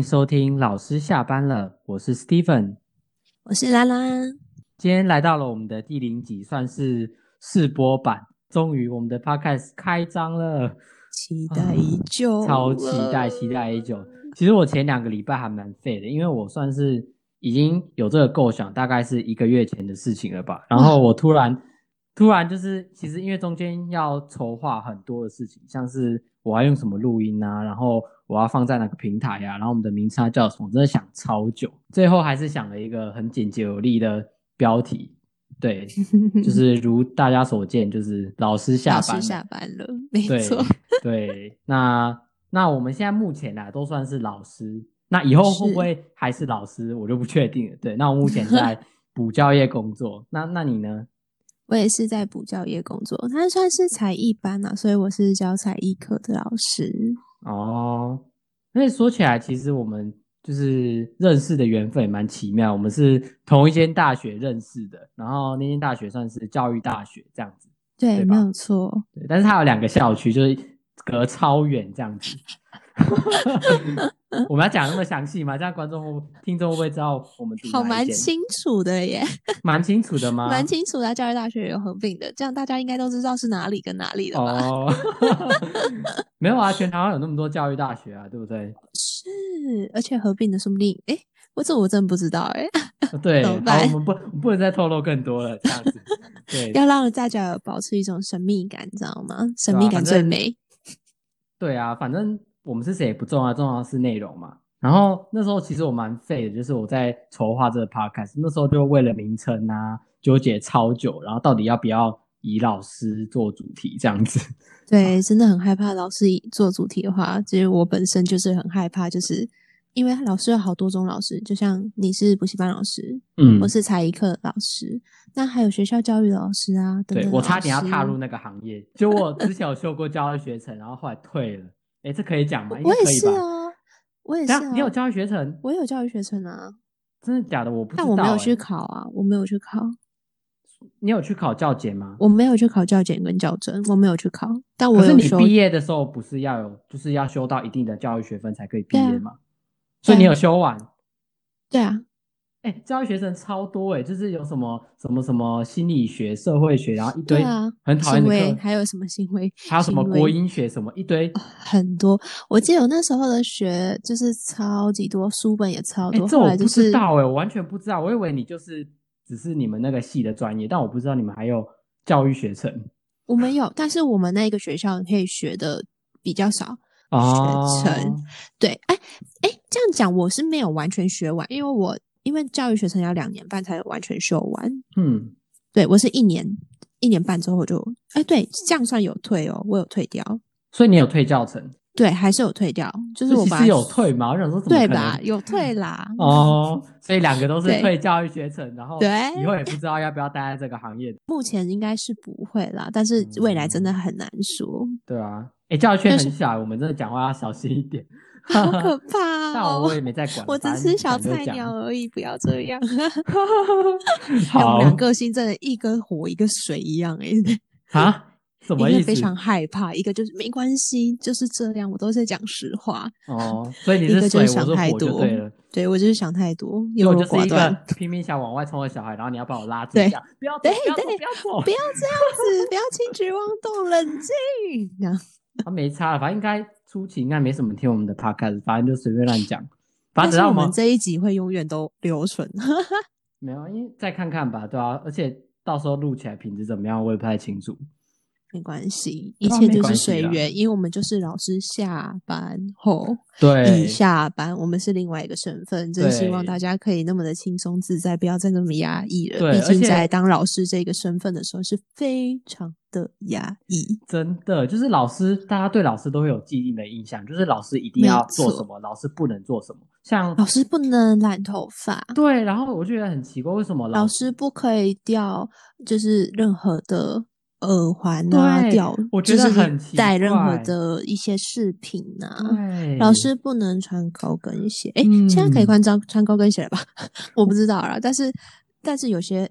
迎收听老师下班了，我是 Stephen，我是拉拉。今天来到了我们的第零集，算是试播版，终于我们的 Podcast 开张了，期待已久，超期待，期待已久。其实我前两个礼拜还蛮废的，因为我算是已经有这个构想，大概是一个月前的事情了吧。然后我突然，突然就是，其实因为中间要筹划很多的事情，像是我要用什么录音啊，然后我要放在哪个平台呀，然后我们的名称叫什么，真的想超久，最后还是想了一个很简洁有力的标题。对，就是如大家所见，就是老师下班，下班了，没错。对，那。那我们现在目前呢，都算是老师。那以后会不会还是老师，我就不确定了。对，那我目前在补教业工作。那那你呢？我也是在补教业工作，他算是才艺班啊，所以我是教才艺课的老师。哦，那说起来，其实我们就是认识的缘分也蛮奇妙。我们是同一间大学认识的，然后那间大学算是教育大学这样子。对，没有错。对，但是它有两个校区，就是。隔超远这样子，我们要讲那么详细吗？这样观众、听众会不会知道我们？好，蛮清楚的耶，蛮清楚的吗？蛮清楚的，教育大学有合并的，这样大家应该都知道是哪里跟哪里了吧？哦，没有啊，全台湾有那么多教育大学啊，对不对？是，而且合并的说不定，哎，我这我真不知道哎。对，好，我们不不能再透露更多了，这样子。对，要让大家保持一种神秘感，你知道吗？神秘感最美。对啊，反正我们是谁也不重要，重要的是内容嘛。然后那时候其实我蛮废的，就是我在筹划这个 podcast，那时候就为了名称啊纠结超久，然后到底要不要以老师做主题这样子。对，真的很害怕老师做主题的话，其实我本身就是很害怕，就是因为老师有好多种老师，就像你是补习班老师，嗯，我是才艺课老师，那还有学校教育老师啊。对我差点要踏入那个行业，就我之前有修过教育学程，然后后来退了。哎，这可以讲吗？我也是啊，我也是。你有教育学程？我有教育学程啊。真的假的？我不知道。但我没有去考啊，我没有去考。你有去考教检吗？我没有去考教检跟教证，我没有去考。但我是你毕业的时候不是要有，就是要修到一定的教育学分才可以毕业吗？所以你有修完？对啊。哎，教育学生超多哎，就是有什么什么什么心理学、社会学，然后一堆很讨厌的课，还有什么行为，还有什么国音学，什么一堆很多。我记得我那时候的学就是超级多，书本也超多。这我不知道哎，我完全不知道，我以为你就是只是你们那个系的专业，但我不知道你们还有教育学程。我们有，但是我们那个学校可以学的比较少。学程对，哎哎，这样讲我是没有完全学完，因为我。因为教育学程要两年半才完全修完，嗯，对我是一年一年半之后就，哎，对，这样算有退哦，我有退掉，所以你有退教程，对，还是有退掉，就是我其实有退嘛，我想说对吧？有退啦，哦，所以两个都是退教育学程，然后对，以后也不知道要不要待在这个行业，目前应该是不会啦，但是未来真的很难说，对啊，哎，教育圈很小，我们真的讲话要小心一点。好可怕！但我也没在管，我只是小菜鸟而已，不要这 样。好，两个心真的一个火一个水一样哎。啊？什 么意思？非常害怕。一个就是没关系，就是这样，我都在讲实话。哦，所以你是水，想太多。对了，对我就是想太多，因为我就是一个拼命想往外冲的小孩，然后你要把我拉住，对，不要对对，不要走，不要这样子，不要轻举妄动，冷静。这样，他没差，反正应该。初期应该没什么听我们的 podcast，反正就随便乱讲。反正我们这一集会永远都留存。没有，因为再看看吧，对啊，而且到时候录起来品质怎么样，我也不太清楚。没关系，一切都是随缘，因为我们就是老师下班后，对，下班，我们是另外一个身份，真希望大家可以那么的轻松自在，不要再那么压抑了。毕竟在当老师这个身份的时候是非常的压抑。真的，就是老师，大家对老师都会有既定的印象，就是老师一定要做什么，老师不能做什么，像老师不能染头发，对，然后我就觉得很奇怪，为什么老师不可以掉，就是任何的。耳环啊，掉，我觉得很戴任何的一些饰品啊。老师不能穿高跟鞋，哎，现在可以穿穿穿高跟鞋了吧？我不知道啦，但是但是有些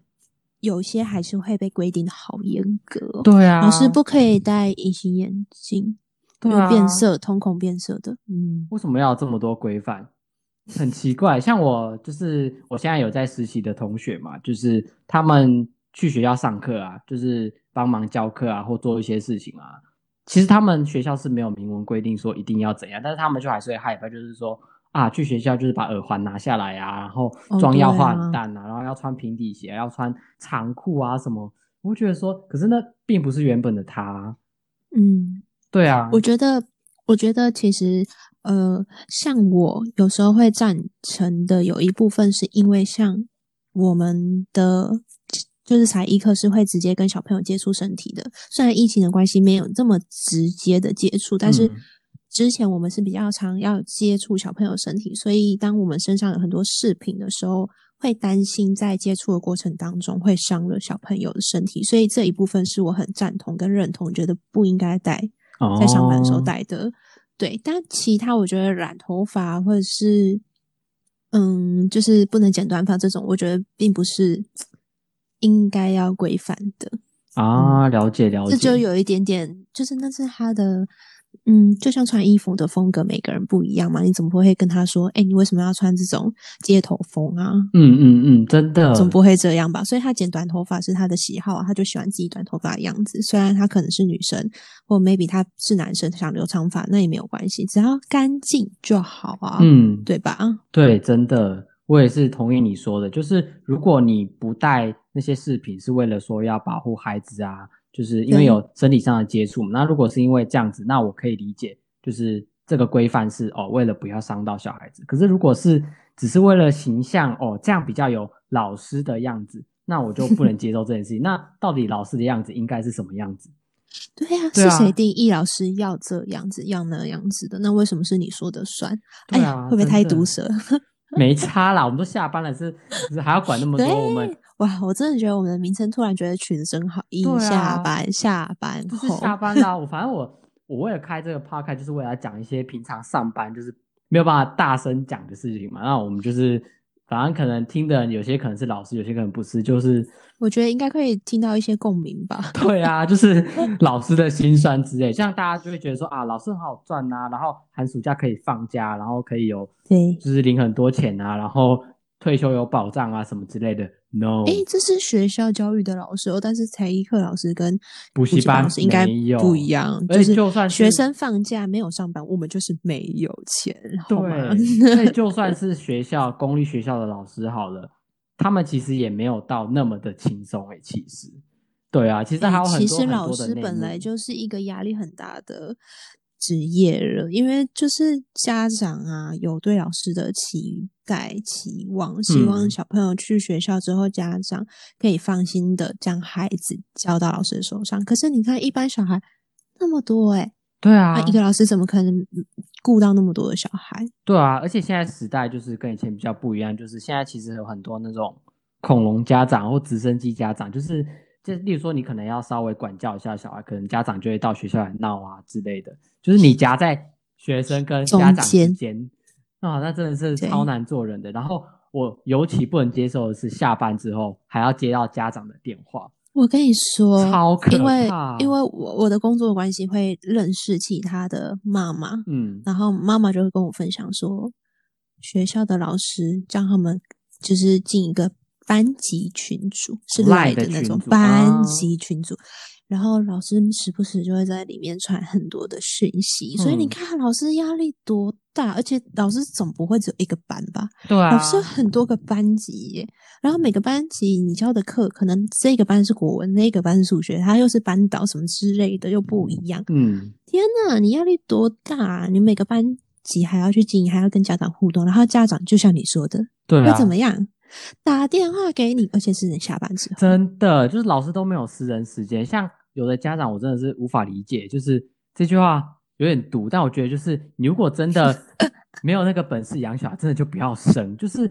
有些还是会被规定的好严格。对啊，老师不可以戴隐形眼镜，对，变色，瞳孔变色的。嗯，为什么要这么多规范？很奇怪。像我就是我现在有在实习的同学嘛，就是他们去学校上课啊，就是帮忙教课啊，或做一些事情啊。其实他们学校是没有明文规定说一定要怎样，但是他们就还是会害怕，就是说啊，去学校就是把耳环拿下来啊，然后妆要化很淡啊，然后要穿平底鞋，要穿长裤啊什么。我觉得说，可是那并不是原本的他。嗯，对啊。我觉得，我觉得其实，呃，像我有时候会赞成的，有一部分是因为像我们的就是才艺课是会直接跟小朋友接触身体的。虽然疫情的关系没有这么直接的接触，但是之前我们是比较常要接触小朋友身体，所以当我们身上有很多饰品的时候。会担心在接触的过程当中会伤了小朋友的身体，所以这一部分是我很赞同跟认同，觉得不应该戴在上班的时候戴的。对，但其他我觉得染头发或者是嗯，就是不能剪短发这种，我觉得并不是应该要规范的啊。了解了解，这就有一点点，就是那是他的。嗯，就像穿衣服的风格，每个人不一样嘛。你怎么不会跟他说，哎，你为什么要穿这种街头风啊？嗯嗯嗯，真的，总不会这样吧？所以他剪短头发是他的喜好，他就喜欢自己短头发的样子。虽然他可能是女生，或 maybe 他是男生想留长发，那也没有关系，只要干净就好啊。嗯，对吧？对，真的，我也是同意你说的。就是如果你不戴那些饰品，是为了说要保护孩子啊。就是因为有身体上的接触，那如果是因为这样子，那我可以理解，就是这个规范是哦，为了不要伤到小孩子。可是如果是只是为了形象哦，这样比较有老师的样子，那我就不能 接受这件事情。那到底老师的样子应该是什么样子？对呀，是谁定义老师要这样子要那样子的？那为什么是你说的算？哎呀，会不会太毒舌？没差啦，我们都下班了，是是还要管那么多？我们。哇，我真的觉得我们的名称突然觉得取的真好，一下班下班就是下班啦。我反正我我为了开这个 podcast，就是为了讲一些平常上班就是没有办法大声讲的事情嘛。那我们就是反正可能听的有些可能是老师，有些可能不是，就是我觉得应该可以听到一些共鸣吧。对啊，就是老师的辛酸之类，像大家就会觉得说啊，老师很好赚呐，然后寒暑假可以放假，然后可以有对，就是领很多钱啊，然后退休有保障啊什么之类的。no，哎，这是学校教育的老师哦，但是才艺课老师跟补习班老师应该不一样。就是就算学生放假没有上班，我们就是没有钱，对。所以就算是学校公立学校的老师好了，他们其实也没有到那么的轻松哎，其实，对啊，其实还有很多其实老师本来就是一个压力很大的。职业了，因为就是家长啊，有对老师的期待、期望，希望小朋友去学校之后，家长可以放心的将孩子交到老师的手上。可是你看，一般小孩那么多，哎，对啊，一个老师怎么可能顾到那么多的小孩？对啊，而且现在时代就是跟以前比较不一样，就是现在其实有很多那种恐龙家长或直升机家长，就是。就例如说，你可能要稍微管教一下小孩，可能家长就会到学校来闹啊之类的。就是你夹在学生跟家长之间，啊，那真的是超难做人的。然后我尤其不能接受的是，下班之后还要接到家长的电话。我跟你说，超可怕。因为因为我我的工作关系会认识其他的妈妈，嗯，然后妈妈就会跟我分享说，学校的老师叫他们就是进一个。班级群组是赖的那种班级群组，然后老师时不时就会在里面传很多的讯息，所以你看老师压力多大，而且老师总不会只有一个班吧？对啊，老师很多个班级耶，然后每个班级你教的课，可能这个班是国文，那个班是数学，他又是班导什么之类的又不一样。嗯，天呐，你压力多大？啊你每个班级还要去经营，还要跟家长互动，然后家长就像你说的，对会怎么样？打电话给你，而且是你下班之后。真的，就是老师都没有私人时间。像有的家长，我真的是无法理解，就是这句话有点毒。但我觉得，就是你如果真的 没有那个本事养小孩，真的就不要生。就是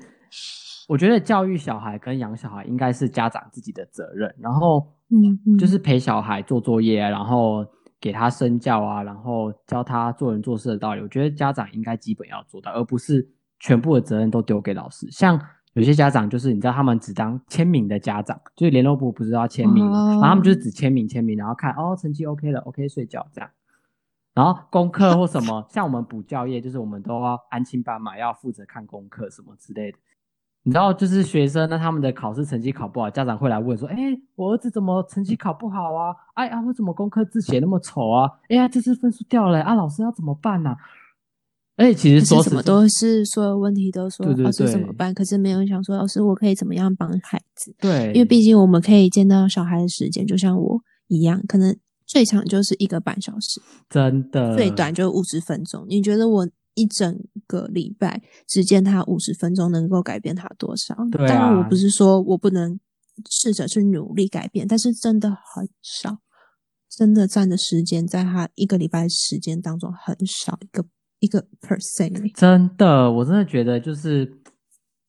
我觉得教育小孩跟养小孩应该是家长自己的责任。然后，嗯，就是陪小孩做作业，然后给他身教啊，然后教他做人做事的道理。我觉得家长应该基本要做到，而不是全部的责任都丢给老师。像。有些家长就是你知道，他们只当签名的家长，就是联络部不是要签名，然后他们就是只签名签名，然后看哦成绩 OK 了，OK 睡觉这样。然后功课或什么，像我们补教业，就是我们都要安亲班嘛，要负责看功课什么之类的。你知道，就是学生那他们的考试成绩考不好，家长会来问说：“哎，我儿子怎么成绩考不好啊？哎呀，我怎么功课字写那么丑啊？哎呀，这次分数掉了啊，老师要怎么办呢？”哎，其实说什么都是所有问题都说老师怎么办，可是没有想说老师我可以怎么样帮孩子？对，因为毕竟我们可以见到小孩的时间，就像我一样，可能最长就是一个半小时，真的，最短就五十分钟。你觉得我？一整个礼拜只见他五十分钟，能够改变他多少？当然，我不是说我不能试着去努力改变，但是真的很少，真的占的时间在他一个礼拜时间当中很少一个一个 percent。真的，我真的觉得就是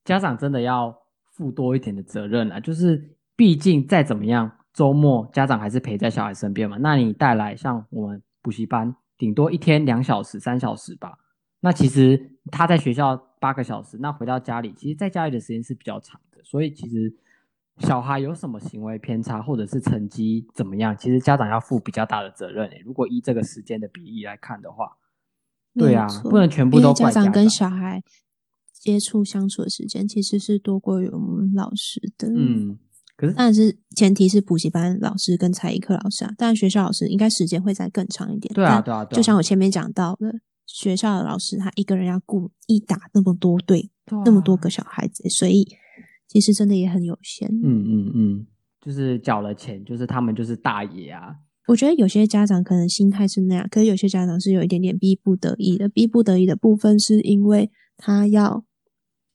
家长真的要负多一点的责任啊！就是毕竟再怎么样，周末家长还是陪在小孩身边嘛。那你带来像我们补习班，顶多一天两小时、三小时吧。那其实他在学校八个小时，那回到家里，其实在家里的时间是比较长的。所以其实小孩有什么行为偏差，或者是成绩怎么样，其实家长要负比较大的责任。如果依这个时间的比例来看的话，对啊，不能全部都怪家长。跟小孩接触相处的时间其实是多过于我们老师的。嗯，可是但是前提是补习班老师跟才艺课老师啊，当然学校老师应该时间会再更长一点。对啊，对啊，就像我前面讲到的。学校的老师他一个人要顾一打那么多队，那么多个小孩子，所以其实真的也很有限。嗯嗯嗯，就是缴了钱，就是他们就是大爷啊。我觉得有些家长可能心态是那样，可是有些家长是有一点点逼不得已的。逼不得已的部分是因为他要。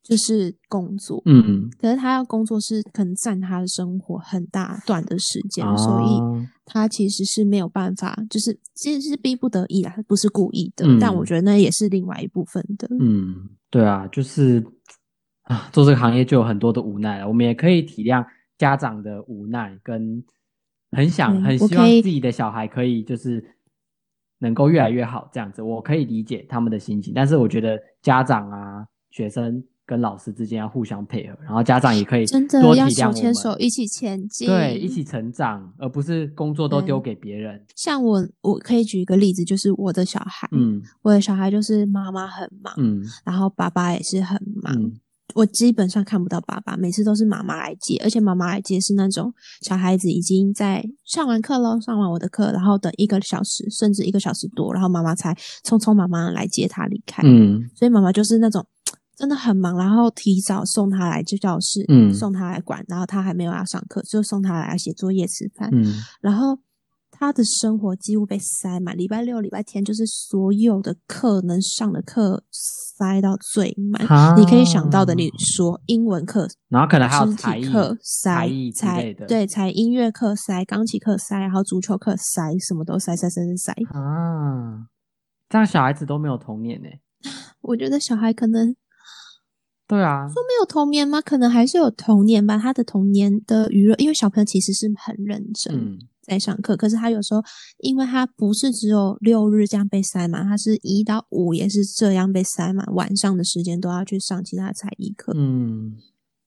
就是工作，嗯，可是他要工作是可能占他的生活很大段的时间，所以他其实是没有办法，就是其实是逼不得已啊，不是故意的。但我觉得那也是另外一部分的。嗯，对啊，就是啊，做这个行业就有很多的无奈了。我们也可以体谅家长的无奈，跟很想很希望自己的小孩可以就是能够越来越好这样子，我可以理解他们的心情。但是我觉得家长啊，学生。跟老师之间要互相配合，然后家长也可以真的要手牵手一起前进，对，一起成长，而不是工作都丢给别人。像我，我可以举一个例子，就是我的小孩，嗯，我的小孩就是妈妈很忙，嗯，然后爸爸也是很忙，我基本上看不到爸爸，每次都是妈妈来接，而且妈妈来接是那种小孩子已经在上完课喽，上完我的课，然后等一个小时甚至一个小时多，然后妈妈才匆匆忙忙来接他离开，嗯，所以妈妈就是那种。真的很忙，然后提早送他来就教室，嗯，送他来管，然后他还没有要上课，就送他来写作业、吃饭，嗯，然后他的生活几乎被塞满，礼拜六、礼拜天就是所有的课能上的课塞到最满，你可以想到的，你说英文课，然后可能还有才艺课塞，才对，才音乐课塞，钢琴课塞，然后足球课塞，什么都塞塞塞塞塞啊！这样小孩子都没有童年呢？我觉得小孩可能。对啊，说没有童年吗？可能还是有童年吧。他的童年的娱乐，因为小朋友其实是很认真在上课，可是他有时候，因为他不是只有六日这样被塞满，他是一到五也是这样被塞满，晚上的时间都要去上其他才艺课，嗯，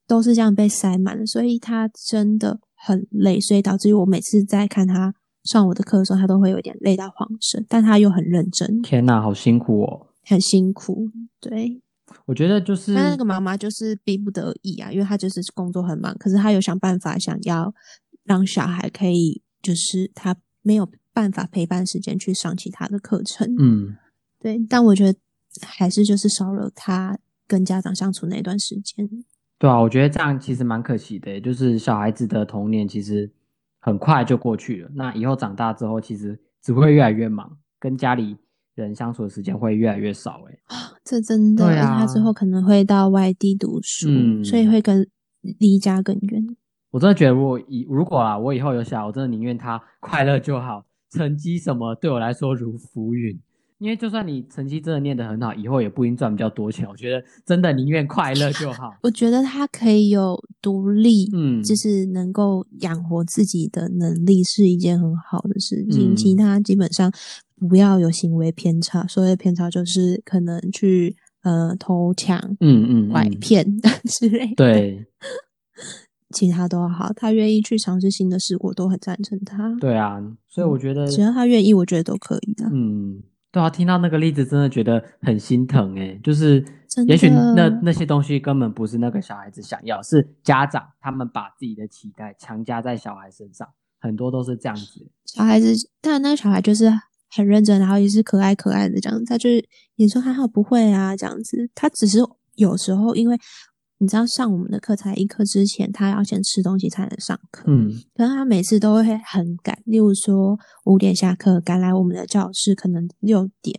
都是这样被塞满的，所以他真的很累，所以导致于我每次在看他上我的课的时候，他都会有点累到慌神，但他又很认真。天哪，好辛苦哦，很辛苦，对。我觉得就是，那那个妈妈就是逼不得已啊，因为她就是工作很忙，可是她有想办法想要让小孩可以，就是他没有办法陪伴时间去上其他的课程，嗯，对。但我觉得还是就是少了他跟家长相处那段时间。对啊，我觉得这样其实蛮可惜的，就是小孩子的童年其实很快就过去了，那以后长大之后，其实只会越来越忙，跟家里。人相处的时间会越来越少，哎，这真的，他之后可能会到外地读书，所以会跟离家更远。我真的觉得，如果以如果啊，我以后有小孩，我真的宁愿他 快乐就好，成绩什么对我来说如浮云。因为就算你成绩真的念得很好，以后也不一定赚比较多钱。我觉得真的宁愿快乐就好。我觉得他可以有独立，嗯，就是能够养活自己的能力是一件很好的事情。其他基本上不要有行为偏差，所谓的偏差就是可能去呃偷抢、嗯嗯、拐骗 之类。对，其他都好。他愿意去尝试新的事，我都很赞成他。对啊，所以我觉得只要他愿意，我觉得都可以的。嗯。对啊，听到那个例子，真的觉得很心疼哎。就是也许那那些东西根本不是那个小孩子想要，是家长他们把自己的期待强加在小孩身上，很多都是这样子。小孩子，但那个小孩就是很认真，然后也是可爱可爱的这样子。他就是你说还好不会啊这样子，他只是有时候因为。你知道上我们的课才一课之前，他要先吃东西才能上课。嗯，可是他每次都会很赶，例如说五点下课赶来我们的教室，可能六点，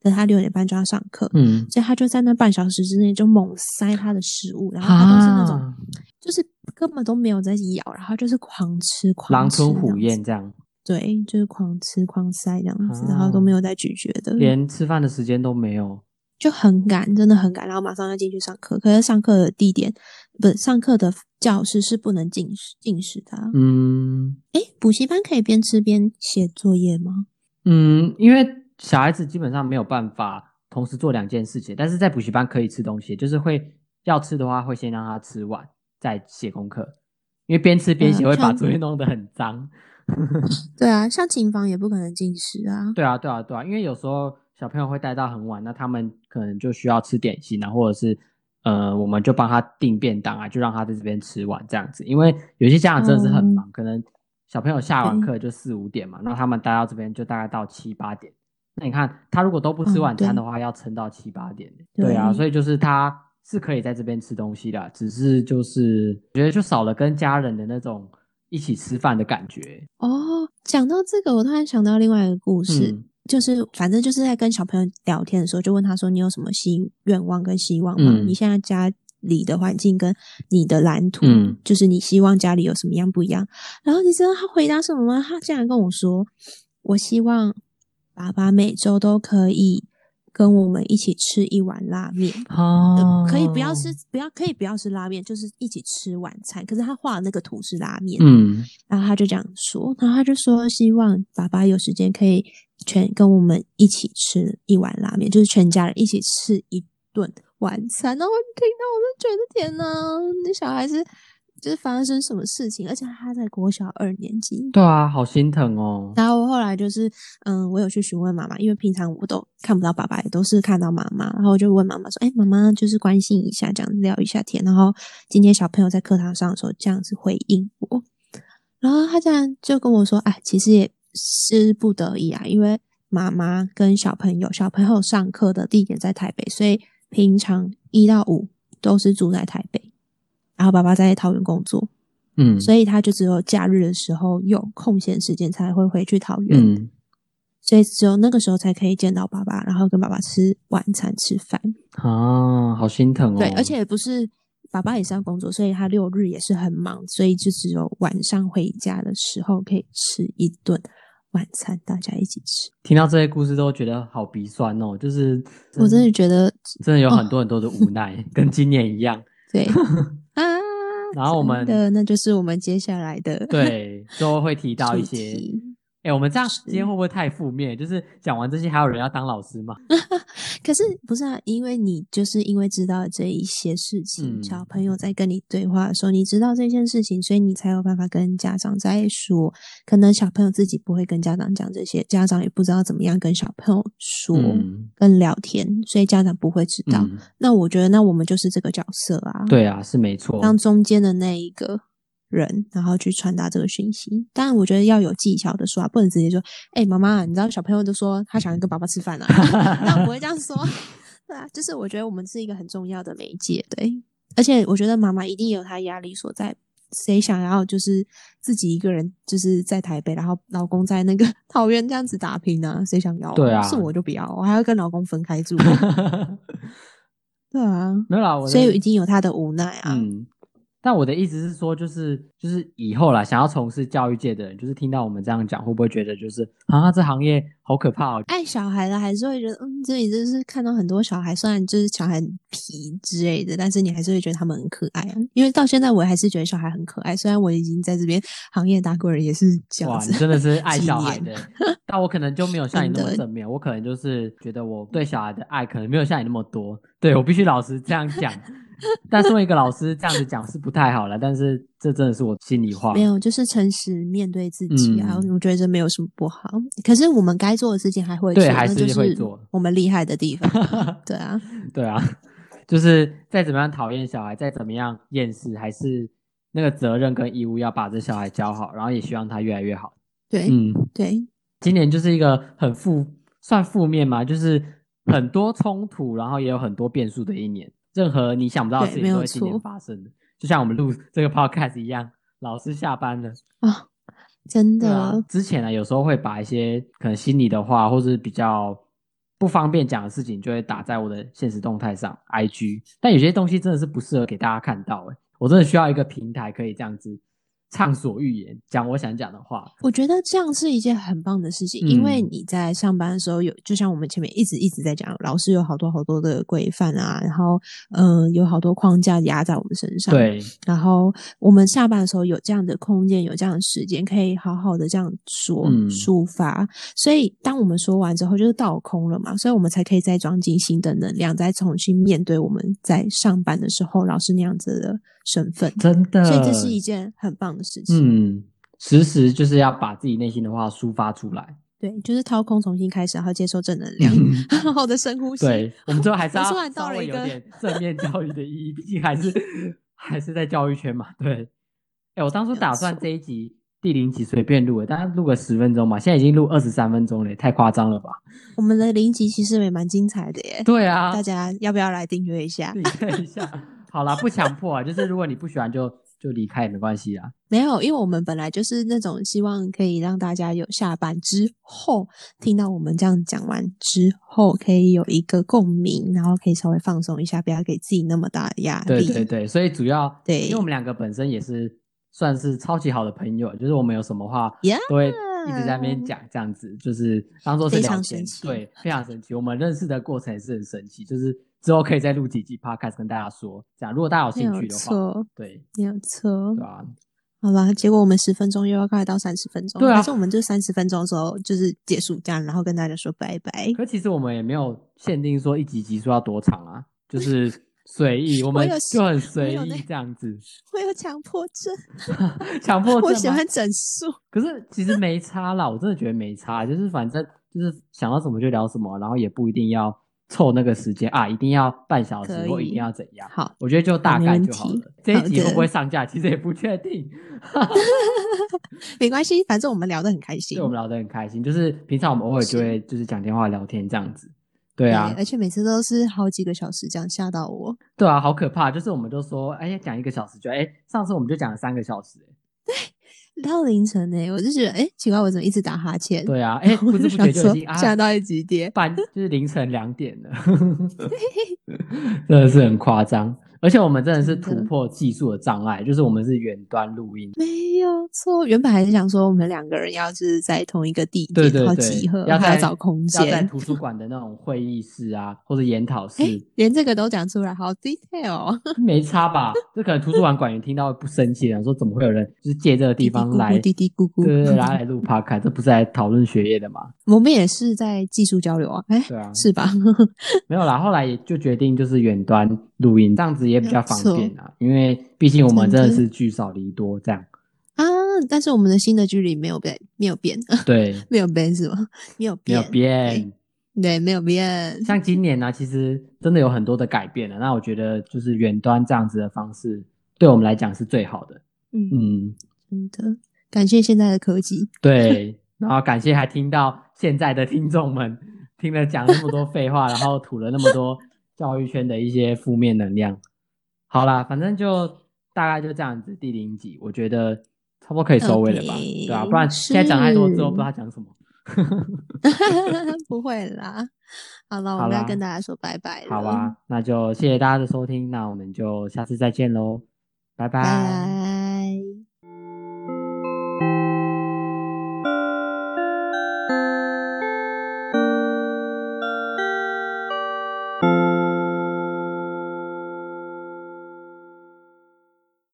等他六点半就要上课。嗯，所以他就在那半小时之内就猛塞他的食物，然后他都是那种，就是根本都没有在咬，然后就是狂吃狂狼吞虎咽这样。对，就是狂吃狂塞这样子，然后都没有在咀嚼的，连吃饭的时间都没有。就很赶，真的很赶，然后马上要进去上课。可是上课的地点不是上课的教室是不能进食进食的。嗯，哎，补习班可以边吃边写作业吗？嗯，因为小孩子基本上没有办法同时做两件事情，但是在补习班可以吃东西，就是会要吃的话会先让他吃完再写功课，因为边吃边写会把作业弄得很脏。对啊，像琴房也不可能进食啊。对啊，对啊，对啊，因为有时候。小朋友会待到很晚，那他们可能就需要吃点心啊，或者是呃，我们就帮他订便当啊，就让他在这边吃完这样子。因为有些家长真的是很忙，可能小朋友下完课就四五点嘛，那他们待到这边就大概到七八点。那你看他如果都不吃晚餐的话，要撑到七八点。对啊，所以就是他是可以在这边吃东西的，只是就是觉得就少了跟家人的那种一起吃饭的感觉。哦，讲到这个，我突然想到另外一个故事。就是反正就是在跟小朋友聊天的时候，就问他说：“你有什么希愿望跟希望吗？你现在家里的环境跟你的蓝图，就是你希望家里有什么样不一样？”然后你知道他回答什么吗？他竟然跟我说：“我希望爸爸每周都可以。”跟我们一起吃一碗拉面哦，可以不要吃，不要可以不要吃拉面，就是一起吃晚餐。可是他画的那个图是拉面，嗯，然后他就这样说，然后他就说希望爸爸有时间可以全跟我们一起吃一碗拉面，就是全家人一起吃一顿晚餐。然后听到我就觉得天哪，那小孩子。就是发生什么事情，而且他在国小二年级。对啊，好心疼哦。然后后来就是，嗯，我有去询问妈妈，因为平常我都看不到爸爸，也都是看到妈妈。然后我就问妈妈说：“哎，妈妈，就是关心一下，这样子聊一下天。”然后今天小朋友在课堂上的时候这样子回应我，然后他这样就跟我说：“哎，其实也是不得已啊，因为妈妈跟小朋友，小朋友上课的地点在台北，所以平常一到五都是住在台北。”然后爸爸在桃园工作，嗯，所以他就只有假日的时候有空闲时间才会回去桃园，嗯，所以只有那个时候才可以见到爸爸，然后跟爸爸吃晚餐吃饭。啊，好心疼哦。对，而且不是爸爸也是要工作，所以他六日也是很忙，所以就只有晚上回家的时候可以吃一顿晚餐，大家一起吃。听到这些故事都觉得好鼻酸哦，就是我真的觉得真的有很多很多的无奈，跟今年一样。对。然后我们的那就是我们接下来的对，都会提到一些。哎，我们这样今天会不会太负面？就是讲完这些，还有人要当老师吗？可是不是啊？因为你就是因为知道这一些事情，小朋友在跟你对话的时候，你知道这件事情，所以你才有办法跟家长在说。可能小朋友自己不会跟家长讲这些，家长也不知道怎么样跟小朋友说、跟聊天，所以家长不会知道。那我觉得，那我们就是这个角色啊。对啊，是没错，当中间的那一个。人，然后去传达这个讯息。当然，我觉得要有技巧的说啊，不能直接说：“哎，妈妈，你知道小朋友都说他想要跟爸爸吃饭啊。”那我不会这样说。对啊，就是我觉得我们是一个很重要的媒介，对。而且我觉得妈妈一定有她压力所在。谁想要就是自己一个人就是在台北，然后老公在那个 桃园这样子打拼呢？谁想要？对啊，是我就不要，我还要跟老公分开住。对啊，没有啦，所以已经有他的无奈啊。嗯。但我的意思是说，就是就是以后啦，想要从事教育界的人，就是听到我们这样讲，会不会觉得就是啊，这行业好可怕哦？爱小孩的还是会觉得，嗯，这里就是看到很多小孩，虽然就是小孩皮之类的，但是你还是会觉得他们很可爱啊。因为到现在我还是觉得小孩很可爱，虽然我已经在这边行业打过人，也是这样子。你真的是爱小孩的，但我可能就没有 像你那么正面，我可能就是觉得我对小孩的爱可能没有像你那么多。对我必须老实这样讲。但作为一个老师这样子讲是不太好了，但是这真的是我心里话。没有，就是诚实面对自己啊，我觉得这没有什么不好。可是我们该做的事情还会做，还是会做。我们厉害的地方，对啊，对啊，就是再怎么样讨厌小孩，再怎么样厌世，还是那个责任跟义务要把这小孩教好，然后也希望他越来越好。对，嗯，对。今年就是一个很负，算负面嘛，就是很多冲突，然后也有很多变数的一年。任何你想不到的事情都会发生的，就像我们录这个 podcast 一样。老师下班了啊，真的。之前呢，有时候会把一些可能心里的话，或是比较不方便讲的事情，就会打在我的现实动态上，IG。但有些东西真的是不适合给大家看到，哎，我真的需要一个平台可以这样子。畅所欲言，讲我想讲的话。我觉得这样是一件很棒的事情，因为你在上班的时候有，就像我们前面一直一直在讲，老师有好多好多的规范啊，然后嗯，有好多框架压在我们身上。对。然后我们下班的时候有这样的空间，有这样的时间，可以好好的这样说抒发。所以当我们说完之后，就是倒空了嘛，所以我们才可以再装进新的能量，再重新面对我们在上班的时候老师那样子的。身份真的，所以这是一件很棒的事情。嗯，时时就是要把自己内心的话抒发出来。对，就是掏空，重新开始，然后接受正能量，好好的深呼 吸。对，我们最后还是要稍微有点正面教育的意义，毕竟还是还是在教育圈嘛。对，哎，我当初打算这一集第零集随便录，大家录个十分钟嘛，现在已经录二十三分钟了，太夸张了吧？我们的零集其实也蛮精彩的耶。对啊，大家要不要来订阅一下？订阅一下。好啦，不强迫啊，就是如果你不喜欢，就就离开也没关系啊。没有，因为我们本来就是那种希望可以让大家有下班之后听到我们这样讲完之后，可以有一个共鸣，然后可以稍微放松一下，不要给自己那么大的压力。对对对，所以主要对，因为我们两个本身也是算是超级好的朋友，就是我们有什么话都会一直在那边讲，这样子就是当做是聊天。对，非常神奇。我们认识的过程也是很神奇，就是。之后可以再录几集 podcast 跟大家说，这样如果大家有兴趣的话，对，没有错，对啊，好吧，结果我们十分钟又要快到三十分钟，对啊，还是我们就三十分钟的时候就是结束这样，然后跟大家说拜拜。可其实我们也没有限定说一集集数要多长啊，就是随意，我们就很随意这样子。我有强迫症，强迫 症，我喜欢整数。可是其实没差啦，我真的觉得没差，就是反正就是想到什么就聊什么，然后也不一定要。凑那个时间啊，一定要半小时或一定要怎样？好，我觉得就大概就好了。这一集会不会上架，其实也不确定。没关系，反正我们聊得很开心。对，我们聊得很开心，就是平常我们偶尔就会就是讲电话聊天这样子。对啊，而且每次都是好几个小时这样吓到我。对啊，好可怕！就是我们都说，哎，讲一个小时就哎，上次我们就讲了三个小时。对。到凌晨呢，我就觉得哎，奇怪，我怎么一直打哈欠？对啊，哎，不知不觉就已经吓到几点？半就是凌晨两点了，真的是很夸张。而且我们真的是突破技术的障碍，就是我们是远端录音，没有错。原本还是想说，我们两个人要是在同一个地点，然后集合，要找空间，要在图书馆的那种会议室啊，或者研讨 室，连这个都讲出来，好 detail。没差吧？这可能图书馆馆员听到不生气了，说怎么会有人就是借这个地方来嘀嘀咕咕，对对，来来录 podcast，这不是来讨论学业的吗？我们也是在技术交流啊，哎，对啊，是吧？没有啦，后来也就决定就是远端。录音这样子也比较方便啊，因为毕竟我们真的是聚少离多这样啊。但是我们的新的距离没有变，没有变，对，没有变是吗？没有变，没有变，对，没有变。像今年呢，其实真的有很多的改变了。那我觉得就是远端这样子的方式，对我们来讲是最好的。嗯嗯，真的感谢现在的科技。对，然后感谢还听到现在的听众们听了讲那么多废话，然后吐了那么多。教育圈的一些负面能量，好啦，反正就大概就这样子。第零集，我觉得差不多可以收尾了吧，对啊？不然现在讲太多之后，不知道讲什么。不会啦，好了，我们要跟大家说拜拜了。好吧，那就谢谢大家的收听，那我们就下次再见喽，拜拜。